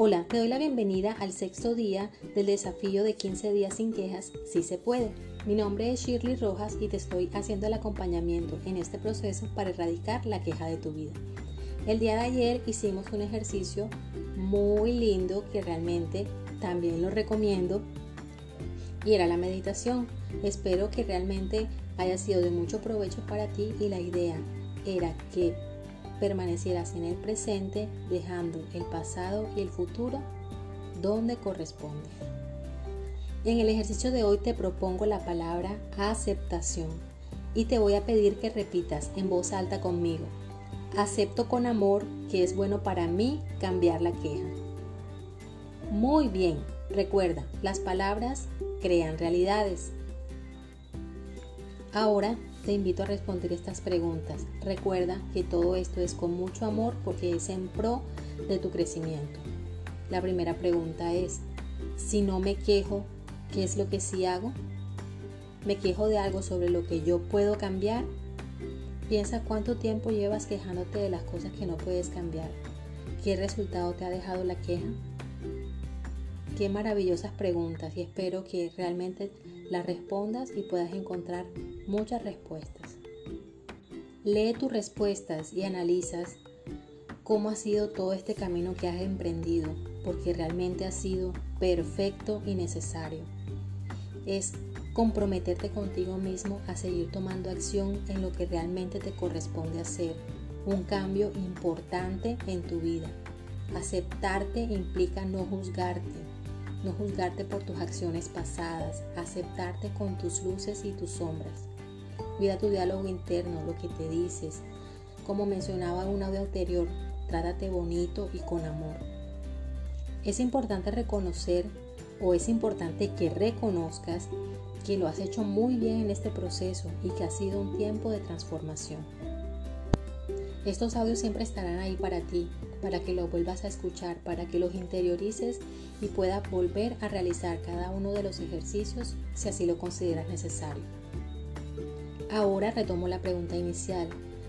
Hola, te doy la bienvenida al sexto día del desafío de 15 días sin quejas, si se puede. Mi nombre es Shirley Rojas y te estoy haciendo el acompañamiento en este proceso para erradicar la queja de tu vida. El día de ayer hicimos un ejercicio muy lindo que realmente también lo recomiendo y era la meditación. Espero que realmente haya sido de mucho provecho para ti y la idea era que permanecieras en el presente dejando el pasado y el futuro donde corresponde. En el ejercicio de hoy te propongo la palabra aceptación y te voy a pedir que repitas en voz alta conmigo. Acepto con amor que es bueno para mí cambiar la queja. Muy bien, recuerda, las palabras crean realidades. Ahora te invito a responder estas preguntas. Recuerda que todo esto es con mucho amor porque es en pro de tu crecimiento. La primera pregunta es, si no me quejo, ¿qué es lo que sí hago? ¿Me quejo de algo sobre lo que yo puedo cambiar? Piensa cuánto tiempo llevas quejándote de las cosas que no puedes cambiar. ¿Qué resultado te ha dejado la queja? Qué maravillosas preguntas y espero que realmente las respondas y puedas encontrar muchas respuestas. Lee tus respuestas y analizas cómo ha sido todo este camino que has emprendido, porque realmente ha sido perfecto y necesario. Es comprometerte contigo mismo a seguir tomando acción en lo que realmente te corresponde hacer, un cambio importante en tu vida. Aceptarte implica no juzgarte, no juzgarte por tus acciones pasadas, aceptarte con tus luces y tus sombras. Cuida tu diálogo interno, lo que te dices. Como mencionaba en un audio anterior, trátate bonito y con amor. Es importante reconocer o es importante que reconozcas que lo has hecho muy bien en este proceso y que ha sido un tiempo de transformación. Estos audios siempre estarán ahí para ti, para que los vuelvas a escuchar, para que los interiorices y puedas volver a realizar cada uno de los ejercicios si así lo consideras necesario. Ahora retomo la pregunta inicial.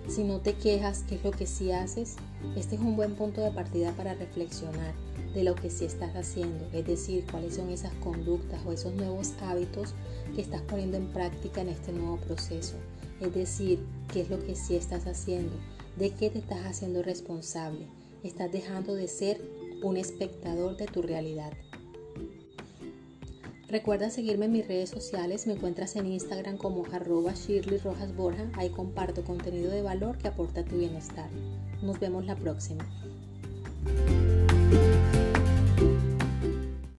Si no te quejas, ¿qué es lo que sí haces? Este es un buen punto de partida para reflexionar de lo que sí estás haciendo, es decir, cuáles son esas conductas o esos nuevos hábitos que estás poniendo en práctica en este nuevo proceso. Es decir, qué es lo que sí estás haciendo, de qué te estás haciendo responsable. Estás dejando de ser un espectador de tu realidad. Recuerda seguirme en mis redes sociales, me encuentras en Instagram como arroba Shirley Rojas Borja, ahí comparto contenido de valor que aporta a tu bienestar. Nos vemos la próxima.